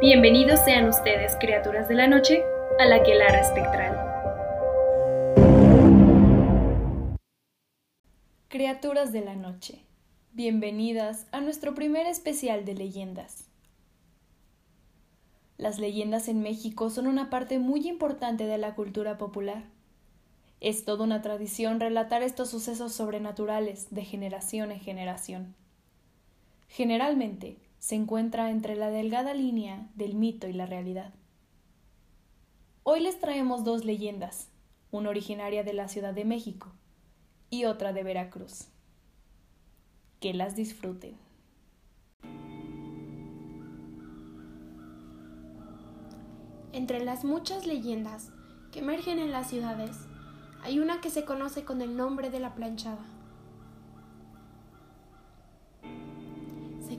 Bienvenidos sean ustedes, criaturas de la noche, a la Quelara Espectral. Criaturas de la noche, bienvenidas a nuestro primer especial de leyendas. Las leyendas en México son una parte muy importante de la cultura popular. Es toda una tradición relatar estos sucesos sobrenaturales de generación en generación. Generalmente, se encuentra entre la delgada línea del mito y la realidad. Hoy les traemos dos leyendas, una originaria de la Ciudad de México y otra de Veracruz. Que las disfruten. Entre las muchas leyendas que emergen en las ciudades, hay una que se conoce con el nombre de la planchada.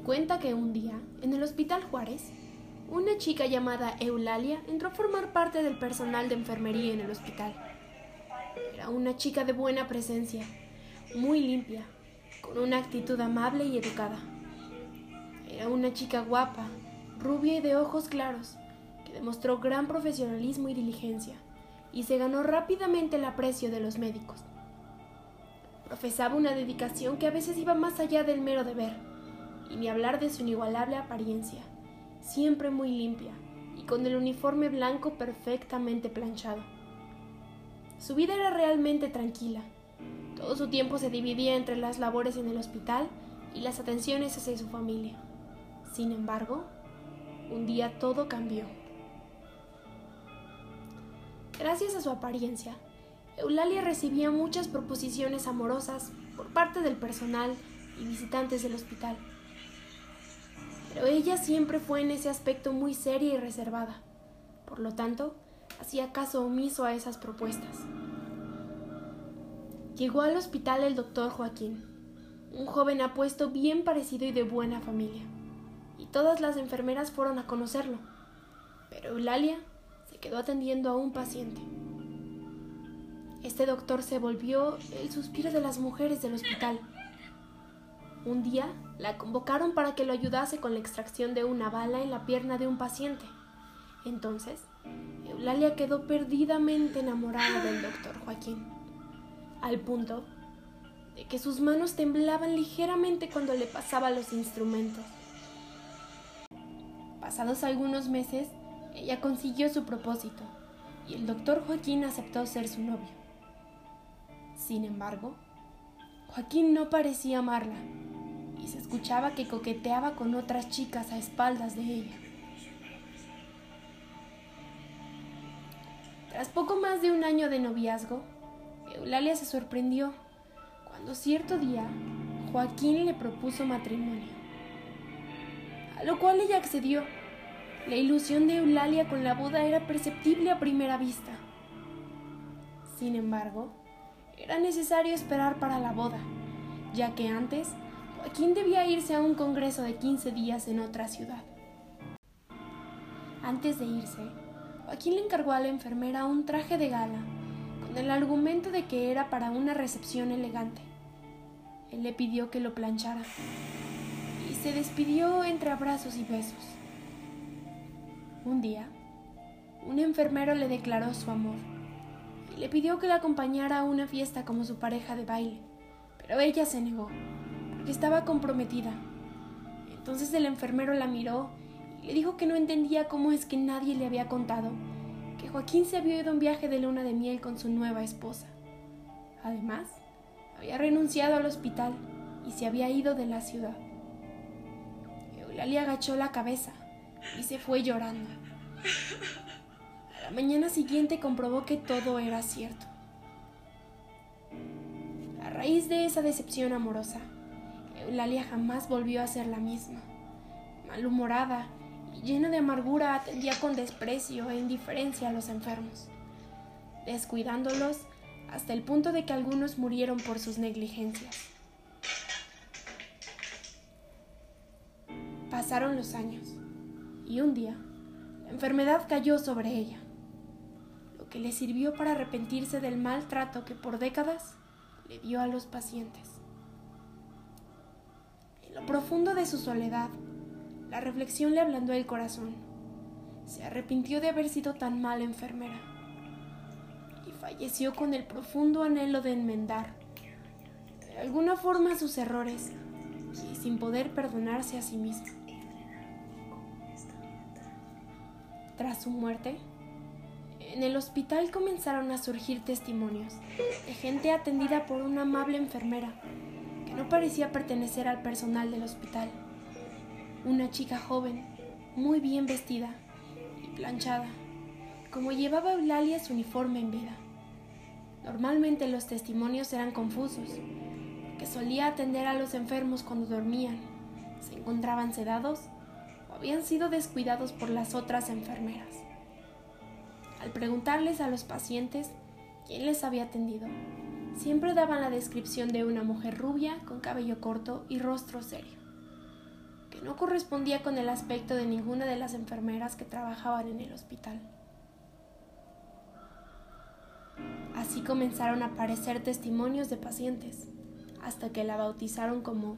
Cuenta que un día, en el Hospital Juárez, una chica llamada Eulalia entró a formar parte del personal de enfermería en el hospital. Era una chica de buena presencia, muy limpia, con una actitud amable y educada. Era una chica guapa, rubia y de ojos claros, que demostró gran profesionalismo y diligencia, y se ganó rápidamente el aprecio de los médicos. Profesaba una dedicación que a veces iba más allá del mero deber y ni hablar de su inigualable apariencia, siempre muy limpia y con el uniforme blanco perfectamente planchado. Su vida era realmente tranquila. Todo su tiempo se dividía entre las labores en el hospital y las atenciones hacia su familia. Sin embargo, un día todo cambió. Gracias a su apariencia, Eulalia recibía muchas proposiciones amorosas por parte del personal y visitantes del hospital pero ella siempre fue en ese aspecto muy seria y reservada. Por lo tanto, hacía caso omiso a esas propuestas. Llegó al hospital el doctor Joaquín, un joven apuesto bien parecido y de buena familia, y todas las enfermeras fueron a conocerlo, pero Eulalia se quedó atendiendo a un paciente. Este doctor se volvió el suspiro de las mujeres del hospital un día la convocaron para que lo ayudase con la extracción de una bala en la pierna de un paciente. Entonces, Eulalia quedó perdidamente enamorada del doctor Joaquín, al punto de que sus manos temblaban ligeramente cuando le pasaba los instrumentos. Pasados algunos meses, ella consiguió su propósito y el doctor Joaquín aceptó ser su novio. Sin embargo, Joaquín no parecía amarla se escuchaba que coqueteaba con otras chicas a espaldas de ella. Tras poco más de un año de noviazgo, Eulalia se sorprendió cuando cierto día Joaquín le propuso matrimonio, a lo cual ella accedió. La ilusión de Eulalia con la boda era perceptible a primera vista. Sin embargo, era necesario esperar para la boda, ya que antes Joaquín debía irse a un congreso de 15 días en otra ciudad. Antes de irse, Joaquín le encargó a la enfermera un traje de gala, con el argumento de que era para una recepción elegante. Él le pidió que lo planchara y se despidió entre abrazos y besos. Un día, un enfermero le declaró su amor y le pidió que la acompañara a una fiesta como su pareja de baile, pero ella se negó estaba comprometida. Entonces el enfermero la miró y le dijo que no entendía cómo es que nadie le había contado que Joaquín se había ido a un viaje de luna de miel con su nueva esposa. Además, había renunciado al hospital y se había ido de la ciudad. Eulalia agachó la cabeza y se fue llorando. A la mañana siguiente comprobó que todo era cierto. A raíz de esa decepción amorosa, Eulalia jamás volvió a ser la misma. Malhumorada y llena de amargura atendía con desprecio e indiferencia a los enfermos, descuidándolos hasta el punto de que algunos murieron por sus negligencias. Pasaron los años y un día la enfermedad cayó sobre ella, lo que le sirvió para arrepentirse del maltrato que por décadas le dio a los pacientes profundo de su soledad, la reflexión le ablandó el corazón se arrepintió de haber sido tan mala enfermera y falleció con el profundo anhelo de enmendar de alguna forma sus errores y sin poder perdonarse a sí misma. Tras su muerte, en el hospital comenzaron a surgir testimonios de gente atendida por una amable enfermera no parecía pertenecer al personal del hospital. Una chica joven, muy bien vestida y planchada, como llevaba Eulalia su uniforme en vida. Normalmente los testimonios eran confusos, que solía atender a los enfermos cuando dormían, se encontraban sedados o habían sido descuidados por las otras enfermeras. Al preguntarles a los pacientes quién les había atendido, siempre daban la descripción de una mujer rubia con cabello corto y rostro serio, que no correspondía con el aspecto de ninguna de las enfermeras que trabajaban en el hospital. Así comenzaron a aparecer testimonios de pacientes, hasta que la bautizaron como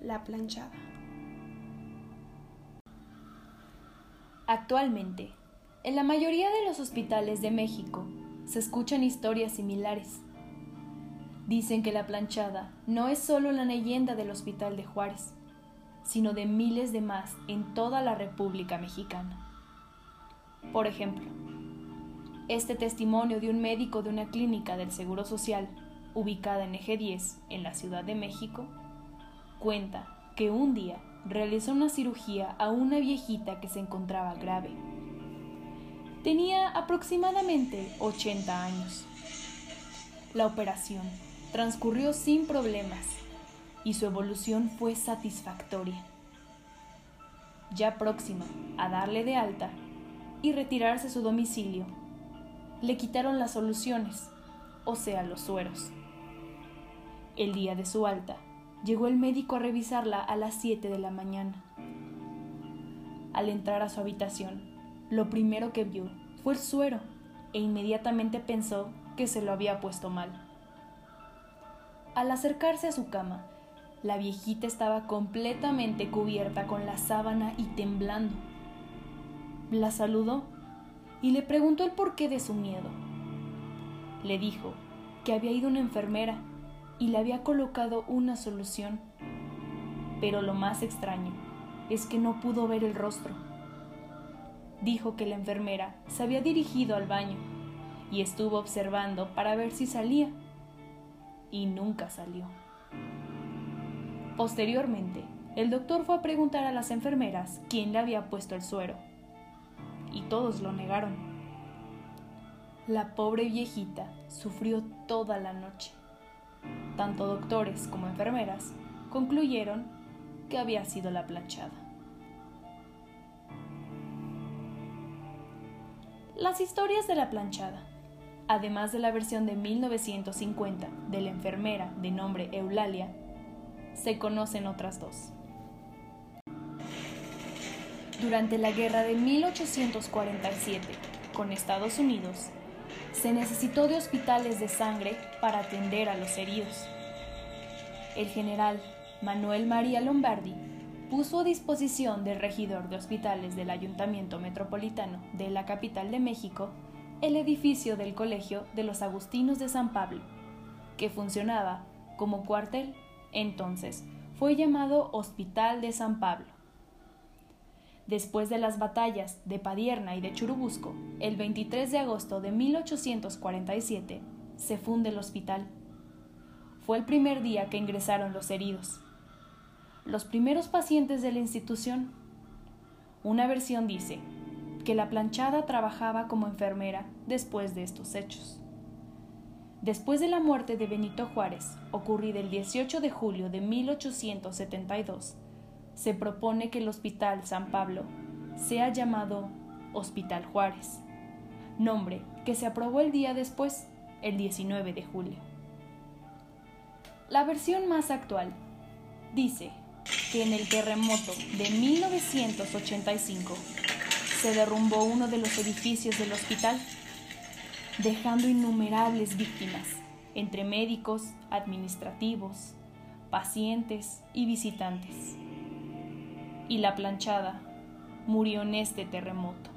la planchada. Actualmente, en la mayoría de los hospitales de México se escuchan historias similares. Dicen que la planchada no es solo la leyenda del Hospital de Juárez, sino de miles de más en toda la República Mexicana. Por ejemplo, este testimonio de un médico de una clínica del Seguro Social ubicada en Eje 10, en la Ciudad de México, cuenta que un día realizó una cirugía a una viejita que se encontraba grave. Tenía aproximadamente 80 años. La operación transcurrió sin problemas y su evolución fue satisfactoria. Ya próxima a darle de alta y retirarse a su domicilio, le quitaron las soluciones, o sea, los sueros. El día de su alta, llegó el médico a revisarla a las 7 de la mañana. Al entrar a su habitación, lo primero que vio fue el suero e inmediatamente pensó que se lo había puesto mal. Al acercarse a su cama, la viejita estaba completamente cubierta con la sábana y temblando. La saludó y le preguntó el porqué de su miedo. Le dijo que había ido una enfermera y le había colocado una solución. Pero lo más extraño es que no pudo ver el rostro. Dijo que la enfermera se había dirigido al baño y estuvo observando para ver si salía. Y nunca salió. Posteriormente, el doctor fue a preguntar a las enfermeras quién le había puesto el suero. Y todos lo negaron. La pobre viejita sufrió toda la noche tanto doctores como enfermeras concluyeron que había sido la planchada. Las historias de la planchada, además de la versión de 1950 de la enfermera de nombre Eulalia, se conocen otras dos. Durante la guerra de 1847 con Estados Unidos, se necesitó de hospitales de sangre para atender a los heridos. El general Manuel María Lombardi puso a disposición del regidor de hospitales del Ayuntamiento Metropolitano de la capital de México el edificio del Colegio de los Agustinos de San Pablo, que funcionaba como cuartel, entonces fue llamado Hospital de San Pablo. Después de las batallas de Padierna y de Churubusco, el 23 de agosto de 1847, se funde el hospital. Fue el primer día que ingresaron los heridos. Los primeros pacientes de la institución. Una versión dice que la planchada trabajaba como enfermera después de estos hechos. Después de la muerte de Benito Juárez, ocurrida el 18 de julio de 1872, se propone que el Hospital San Pablo sea llamado Hospital Juárez, nombre que se aprobó el día después, el 19 de julio. La versión más actual dice que en el terremoto de 1985 se derrumbó uno de los edificios del hospital, dejando innumerables víctimas, entre médicos, administrativos, pacientes y visitantes. Y la planchada murió en este terremoto.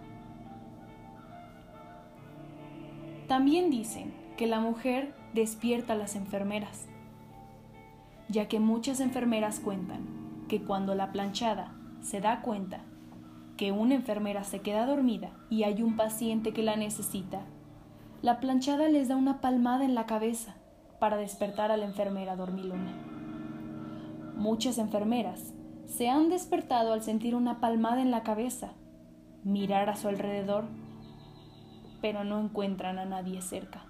También dicen que la mujer despierta a las enfermeras, ya que muchas enfermeras cuentan que cuando la planchada se da cuenta que una enfermera se queda dormida y hay un paciente que la necesita, la planchada les da una palmada en la cabeza para despertar a la enfermera dormilona. Muchas enfermeras se han despertado al sentir una palmada en la cabeza, mirar a su alrededor, pero no encuentran a nadie cerca.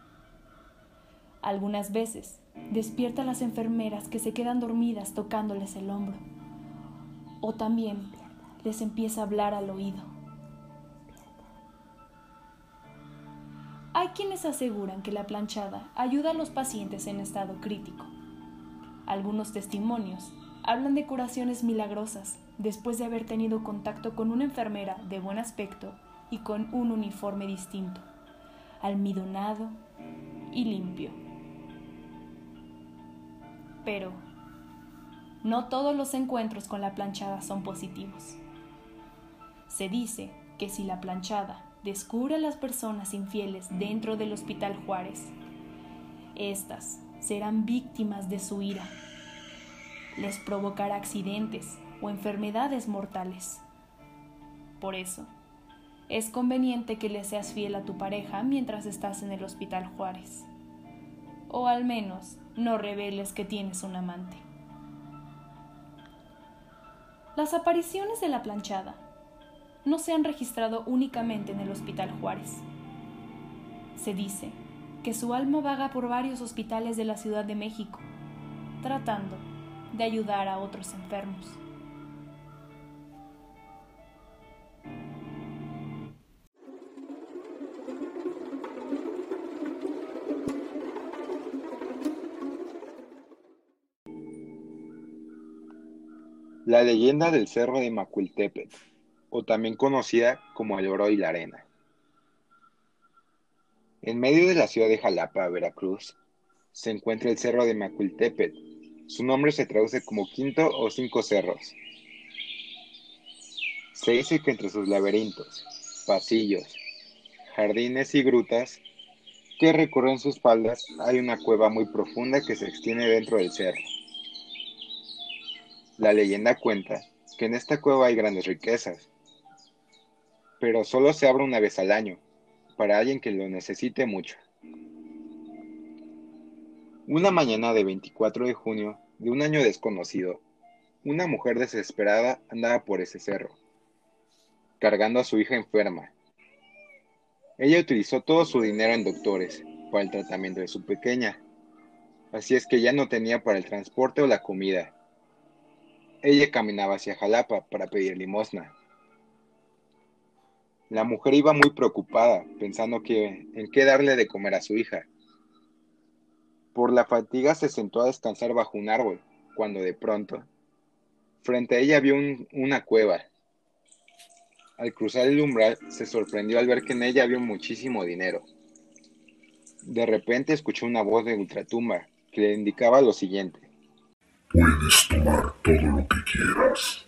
Algunas veces despierta a las enfermeras que se quedan dormidas tocándoles el hombro, o también les empieza a hablar al oído. Hay quienes aseguran que la planchada ayuda a los pacientes en estado crítico. Algunos testimonios hablan de curaciones milagrosas después de haber tenido contacto con una enfermera de buen aspecto y con un uniforme distinto, almidonado y limpio. Pero no todos los encuentros con la planchada son positivos. Se dice que si la planchada descubre a las personas infieles dentro del Hospital Juárez, estas serán víctimas de su ira. Les provocará accidentes o enfermedades mortales. Por eso, es conveniente que le seas fiel a tu pareja mientras estás en el Hospital Juárez. O al menos no reveles que tienes un amante. Las apariciones de la planchada no se han registrado únicamente en el Hospital Juárez. Se dice que su alma vaga por varios hospitales de la Ciudad de México, tratando de ayudar a otros enfermos. La leyenda del Cerro de Macuiltepec o también conocida como el oro y la arena. En medio de la ciudad de Jalapa, Veracruz, se encuentra el Cerro de Macuiltepet. Su nombre se traduce como quinto o cinco cerros. Se dice que entre sus laberintos, pasillos, jardines y grutas que recorren sus faldas hay una cueva muy profunda que se extiende dentro del cerro. La leyenda cuenta que en esta cueva hay grandes riquezas, pero solo se abre una vez al año, para alguien que lo necesite mucho. Una mañana de 24 de junio de un año desconocido, una mujer desesperada andaba por ese cerro, cargando a su hija enferma. Ella utilizó todo su dinero en doctores para el tratamiento de su pequeña, así es que ya no tenía para el transporte o la comida. Ella caminaba hacia Jalapa para pedir limosna. La mujer iba muy preocupada, pensando que en qué darle de comer a su hija. Por la fatiga se sentó a descansar bajo un árbol, cuando de pronto, frente a ella vio una cueva. Al cruzar el umbral, se sorprendió al ver que en ella había muchísimo dinero. De repente escuchó una voz de ultratumba que le indicaba lo siguiente. Puedes tomar todo lo que quieras,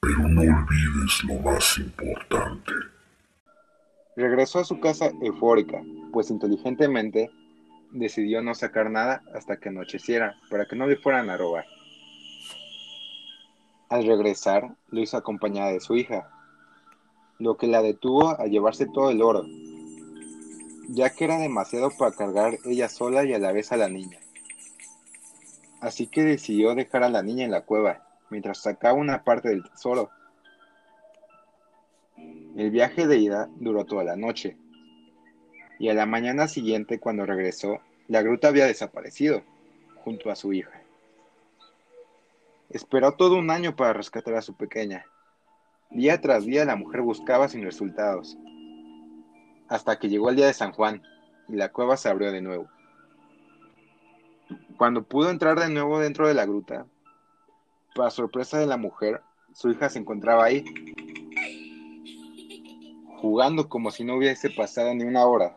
pero no olvides lo más importante. Regresó a su casa eufórica, pues inteligentemente decidió no sacar nada hasta que anocheciera, para que no le fueran a robar. Al regresar, lo hizo acompañada de su hija, lo que la detuvo a llevarse todo el oro, ya que era demasiado para cargar ella sola y a la vez a la niña. Así que decidió dejar a la niña en la cueva, mientras sacaba una parte del tesoro el viaje de ida duró toda la noche, y a la mañana siguiente cuando regresó, la gruta había desaparecido, junto a su hija. Esperó todo un año para rescatar a su pequeña. Día tras día la mujer buscaba sin resultados, hasta que llegó el día de San Juan y la cueva se abrió de nuevo. Cuando pudo entrar de nuevo dentro de la gruta, para sorpresa de la mujer, su hija se encontraba ahí, jugando como si no hubiese pasado ni una hora.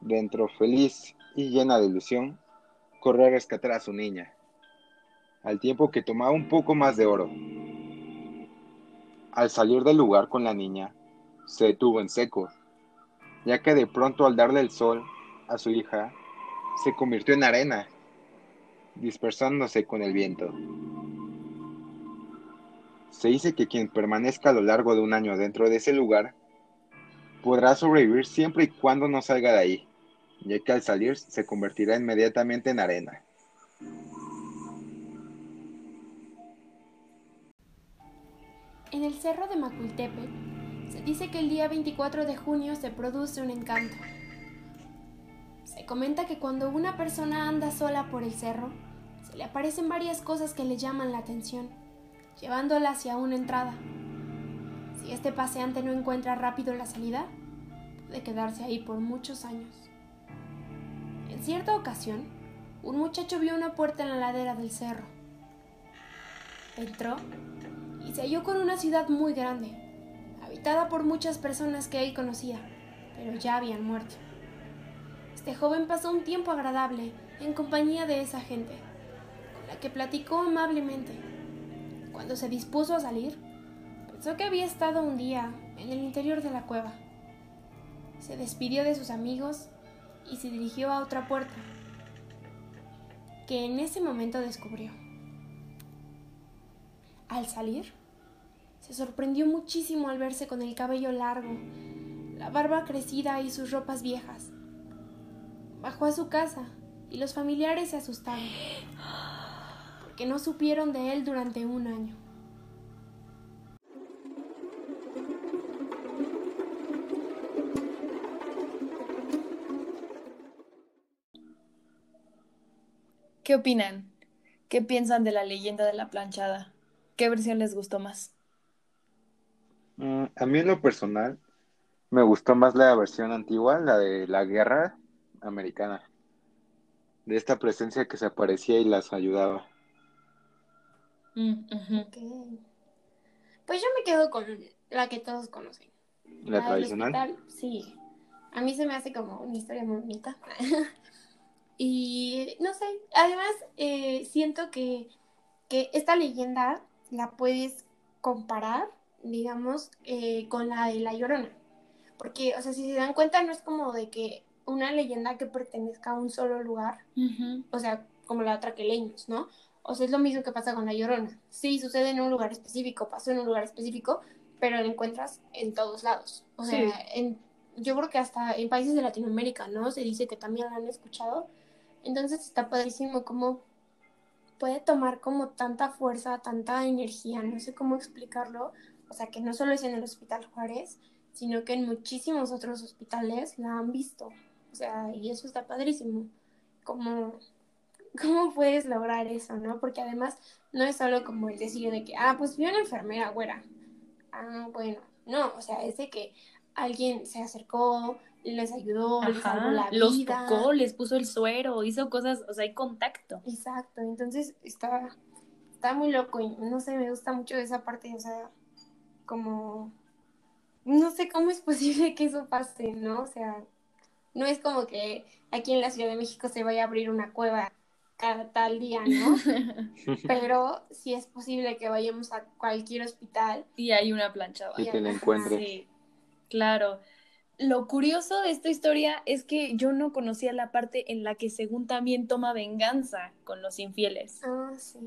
Dentro, feliz y llena de ilusión, corrió a rescatar a su niña, al tiempo que tomaba un poco más de oro. Al salir del lugar con la niña, se detuvo en seco, ya que de pronto al darle el sol a su hija, se convirtió en arena, dispersándose con el viento. Se dice que quien permanezca a lo largo de un año dentro de ese lugar podrá sobrevivir siempre y cuando no salga de ahí, ya que al salir se convertirá inmediatamente en arena. En el cerro de Macultepec se dice que el día 24 de junio se produce un encanto. Se comenta que cuando una persona anda sola por el cerro, se le aparecen varias cosas que le llaman la atención, llevándola hacia una entrada. Si este paseante no encuentra rápido la salida, puede quedarse ahí por muchos años. En cierta ocasión, un muchacho vio una puerta en la ladera del cerro. Entró y se halló con una ciudad muy grande, habitada por muchas personas que él conocía, pero ya habían muerto. Este joven pasó un tiempo agradable en compañía de esa gente, con la que platicó amablemente. Cuando se dispuso a salir, pensó que había estado un día en el interior de la cueva. Se despidió de sus amigos y se dirigió a otra puerta, que en ese momento descubrió. Al salir, se sorprendió muchísimo al verse con el cabello largo, la barba crecida y sus ropas viejas. Bajó a su casa y los familiares se asustaron, porque no supieron de él durante un año. ¿Qué opinan? ¿Qué piensan de la leyenda de la planchada? ¿Qué versión les gustó más? Mm, a mí en lo personal me gustó más la versión antigua, la de la guerra americana, de esta presencia que se aparecía y las ayudaba. Mm. Pues yo me quedo con la que todos conocen. La tradicional. hospital, sí. A mí se me hace como una historia muy bonita. y no sé, además eh, siento que, que esta leyenda la puedes comparar, digamos, eh, con la de La Llorona. Porque, o sea, si se dan cuenta, no es como de que una leyenda que pertenezca a un solo lugar, o sea, como la otra que leímos, ¿no? O sea, es lo mismo que pasa con La Llorona. Sí, sucede en un lugar específico, pasó en un lugar específico, pero la encuentras en todos lados. O sea, Sí. en, yo creo que hasta en países de Latinoamérica, ¿no? Se dice que también la han escuchado. Entonces está padrísimo cómo puede tomar como tanta fuerza, tanta energía, no sé cómo explicarlo. O sea, que no solo es en el Hospital Juárez, sino que en muchísimos otros hospitales la han visto. O sea, y eso está padrísimo. Como ¿Cómo puedes lograr eso, no? Porque además no es solo como el decir de que, ah, pues vi una enfermera güera. Ah, bueno, no, o sea, es de que alguien se acercó, les ayudó, les salvó la Los vida. tocó, les puso el suero, hizo cosas, o sea, hay contacto. Exacto, entonces está, está muy loco y no sé, me gusta mucho esa parte, o sea, como, no sé cómo es posible que eso pase, ¿no? O sea, no es como que aquí en la Ciudad de México se vaya a abrir una cueva cada tal día, ¿no? Pero sí es posible que vayamos a cualquier hospital. Y hay una planchada. Y que la encuentres. Sí, claro. Lo curioso de esta historia es que yo no conocía la parte en la que según también toma venganza con los infieles. Ah, sí.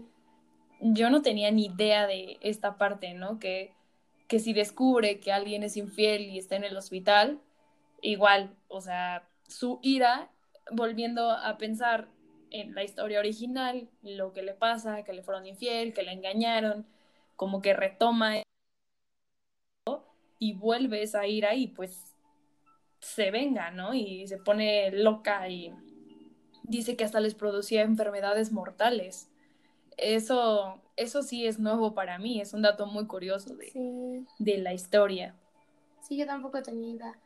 Yo no tenía ni idea de esta parte, ¿no? Que, que si descubre que alguien es infiel y está en el hospital, igual, o sea, su ira, volviendo a pensar en la historia original, lo que le pasa, que le fueron infiel, que le engañaron, como que retoma y vuelve esa ira y pues se venga, ¿no? Y se pone loca y dice que hasta les producía enfermedades mortales. Eso, eso sí es nuevo para mí, es un dato muy curioso de, Sí, de la historia. sí, yo tampoco tenía idea.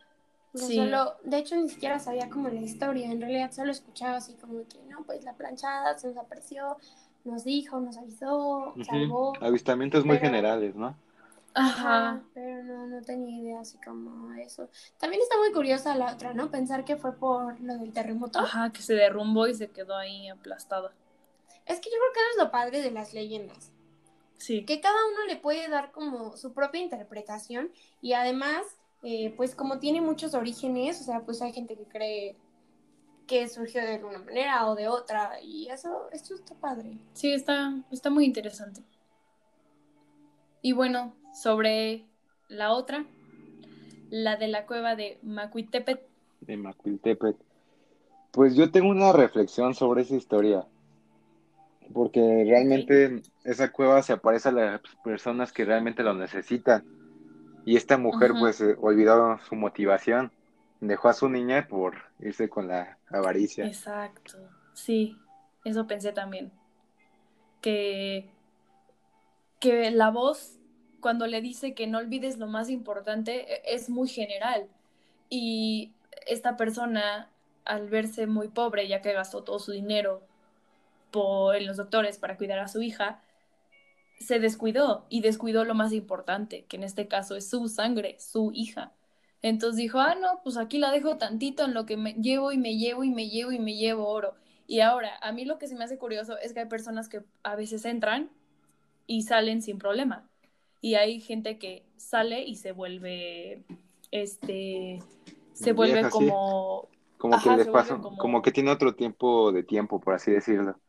Sí. solo, de hecho, ni siquiera sabía como la historia. En realidad solo escuchaba así como que, no, pues la planchada se nos apareció, nos dijo, nos avisó, Ujú. salvó. Avistamientos muy generales, ¿no? Ajá. Pero no, no tenía idea así como eso. También está muy curiosa la otra, ¿no? Pensar que fue por lo del terremoto. Ajá, que se derrumbó y se quedó ahí aplastada. Es que yo creo que eso es lo padre de las leyendas. Sí. Que cada uno le puede dar como su propia interpretación y además eh, pues como tiene muchos orígenes, o sea, pues hay gente que cree que surgió de alguna manera o de otra, y eso, esto está padre. Sí, está, está muy interesante. Y bueno, sobre la otra, la de la cueva de Macuitepet. De Macuiltepet. Pues yo tengo una reflexión sobre esa historia. Porque realmente esa cueva se aparece a las personas que realmente lo necesitan. Y esta mujer pues eh, olvidó su motivación. Dejó a su niña por irse con la avaricia. Exacto. Sí, eso pensé también. Que, que la voz, cuando le dice que no olvides lo más importante, e- es muy general. Y esta persona, al verse muy pobre, ya que gastó todo su dinero por, en los doctores para cuidar a su hija, se descuidó y descuidó lo más importante, que en este caso es su sangre, su hija. Entonces dijo, ah, no, pues aquí la dejo tantito en lo que me llevo y me llevo y me llevo y me llevo oro. Y ahora, a mí lo que se me hace curioso es que hay personas que a veces entran y salen sin problema. Y hay gente que sale y se vuelve, este, se vuelve Vieja, sí. como, Como Ajá, que les pasa, como- como que tiene otro tiempo de tiempo, por así decirlo.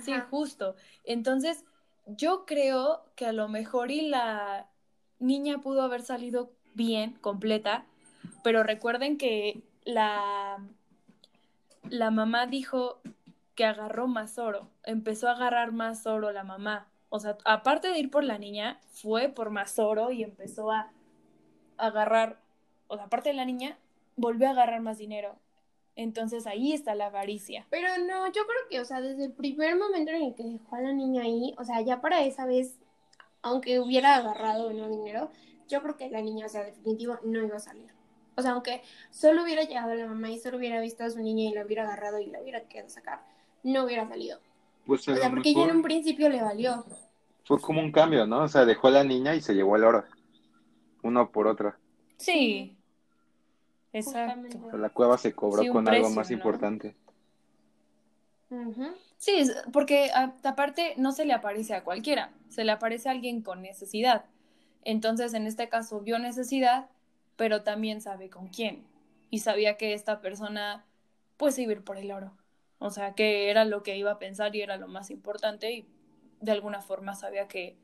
Sí, justo. Entonces, yo creo que a lo mejor y la niña pudo haber salido bien, completa, pero recuerden que la, la mamá dijo que agarró más oro, empezó a agarrar más oro la mamá. O sea, aparte de ir por la niña, fue por más oro y empezó a agarrar, o sea, aparte de la niña, volvió a agarrar más dinero. Entonces ahí está la avaricia. Pero no, yo creo que, o sea, desde el primer momento en el que dejó a la niña ahí, o sea, ya para esa vez, aunque hubiera agarrado no dinero, yo creo que la niña, o sea, definitivo, no iba a salir. O sea, aunque solo hubiera llegado la mamá y solo hubiera visto a su niña y la hubiera agarrado y la hubiera querido sacar, no hubiera salido. Pues O sea, porque ya en un principio le valió. fue como un cambio, ¿no? O sea, dejó a la niña y se llevó el oro. Uno por otro. Sí. Exacto. Justamente. O sea, la cueva se cobró Sí, con algo más ¿no? importante. Sí, porque a- aparte no se le aparece a cualquiera, se le aparece a alguien con necesidad. Entonces, en este caso, vio necesidad, pero también sabe con quién. Y sabía que esta persona, pues, iba a ir por el oro. O sea, que era lo que iba a pensar y era lo más importante y de alguna forma sabía que,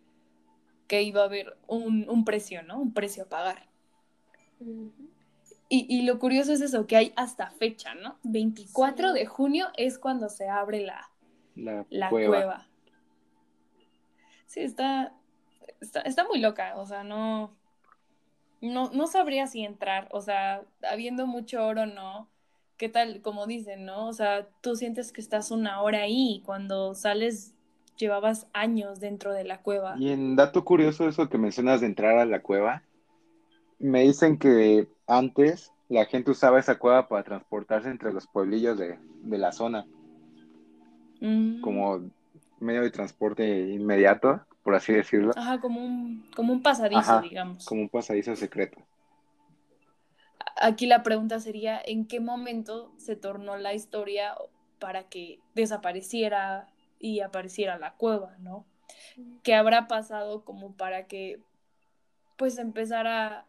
que iba a haber un, un precio, ¿no? Un precio a pagar. Y, y lo curioso es eso, que hay hasta fecha, ¿no? 24 Sí. de junio es cuando se abre la, La, la cueva. cueva. Sí, está, está, está muy loca, o sea, no, no, no sabría si entrar, o sea, habiendo mucho oro, no. ¿Qué tal, como dicen, no? O sea, tú sientes que estás una hora ahí y cuando sales llevabas años dentro de la cueva. Y en dato curioso, eso que mencionas de entrar a la cueva, me dicen que antes la gente usaba esa cueva para transportarse entre los pueblillos de, de la zona, Mm. como medio de transporte inmediato, por así decirlo, Ajá, como un, como un pasadizo, Ajá, digamos. como un pasadizo secreto. Aquí la pregunta sería, ¿en qué momento se tornó la historia para que desapareciera y apareciera la cueva, ¿no? ¿Qué habrá pasado como para que pues empezara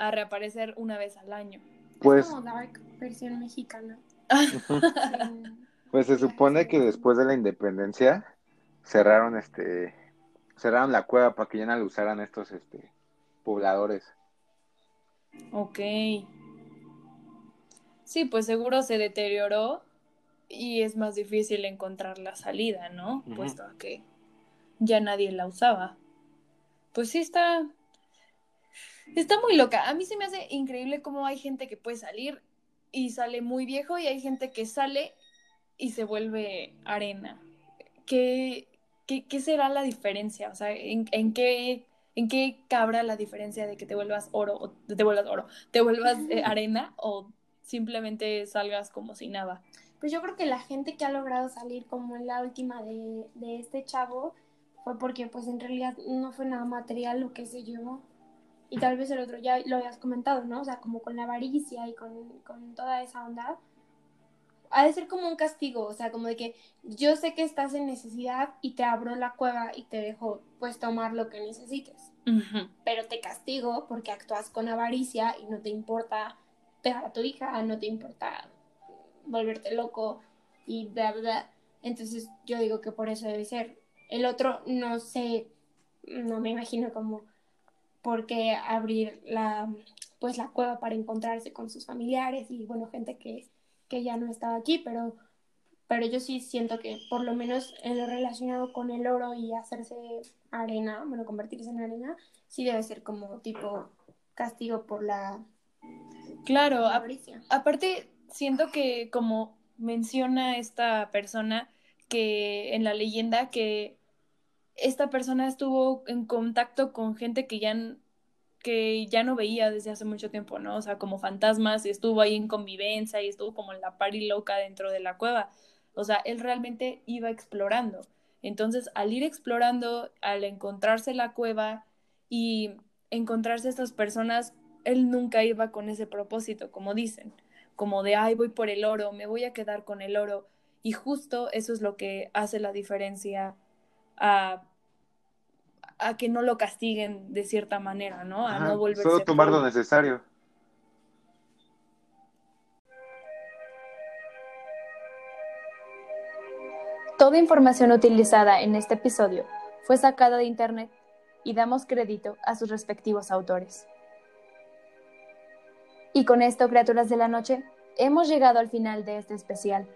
a reaparecer una vez al año? Pues, Es como Dark, versión mexicana. Pues se supone que después de la independencia cerraron este, cerraron la cueva para que ya no la usaran estos este, pobladores. Ok. Sí, pues seguro se deterioró y es más difícil encontrar la salida, ¿no? Puesto a que ya nadie la usaba. Pues sí está. Está muy loca. A mí se me hace increíble cómo hay gente que puede salir y sale muy viejo y hay gente que sale y se vuelve arena. ¿Qué, qué, qué será la diferencia? O sea, ¿en, en qué, ¿en qué cabrá la diferencia de que te vuelvas oro o te vuelvas oro, te vuelvas eh, arena o simplemente salgas como si nada? Pues yo creo que la gente que ha logrado salir como en la última de, de este chavo fue porque pues en realidad no fue nada material lo que se llevó. Y tal vez el otro ya lo habías comentado, ¿no? O sea, como con la avaricia y con, con toda esa onda. ha de ser como un castigo, o sea, como de que yo sé que estás en necesidad y te abro la cueva y te dejo pues tomar lo que necesites, pero te castigo porque actúas con avaricia y no te importa dejar a tu hija, no te importa volverte loco y bla, bla. Entonces yo digo que por eso debe ser. El otro no sé, no me imagino como por qué abrir la pues la cueva para encontrarse con sus familiares y bueno, gente que, que ya no estaba aquí, pero pero yo sí siento que por lo menos en lo relacionado con el oro y hacerse arena, bueno, convertirse en arena, sí debe ser como tipo castigo por la Claro, aparte siento que como menciona esta persona que en la leyenda que esta persona estuvo en contacto con gente que ya, que ya no veía desde hace mucho tiempo, ¿no? O sea, como fantasmas, y estuvo ahí en convivencia y estuvo como en la pari loca dentro de la cueva. O sea, él realmente iba explorando. Entonces, al ir explorando, al encontrarse la cueva y encontrarse estas personas, él nunca iba con ese propósito, como dicen, como de, ay, voy por el oro, me voy a quedar con el oro. Y justo eso es lo que hace la diferencia a, a que no lo castiguen de cierta manera, ¿no? A no volverse. Solo tomar lo necesario. Toda información utilizada en este episodio fue sacada de Internet y damos crédito a sus respectivos autores. Y con esto, criaturas de la noche, hemos llegado al final de este especial.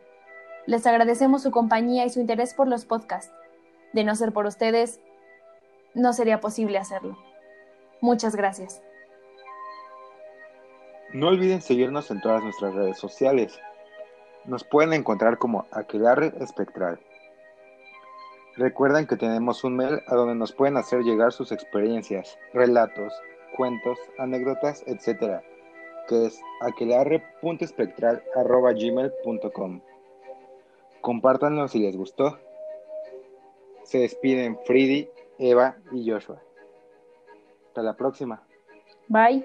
Les agradecemos su compañía y su interés por los podcasts. De no ser por ustedes, no sería posible hacerlo. Muchas gracias. No olviden seguirnos en todas nuestras redes sociales. Nos pueden encontrar como Aquelarre Espectral. Recuerden que tenemos un mail a donde nos pueden hacer llegar sus experiencias, relatos, cuentos, anécdotas, etc que es aquelarre.espectral.gmail.com. Compártanlo si les gustó. Se despiden Fridi, Eva y Joshua. Hasta la próxima. Bye.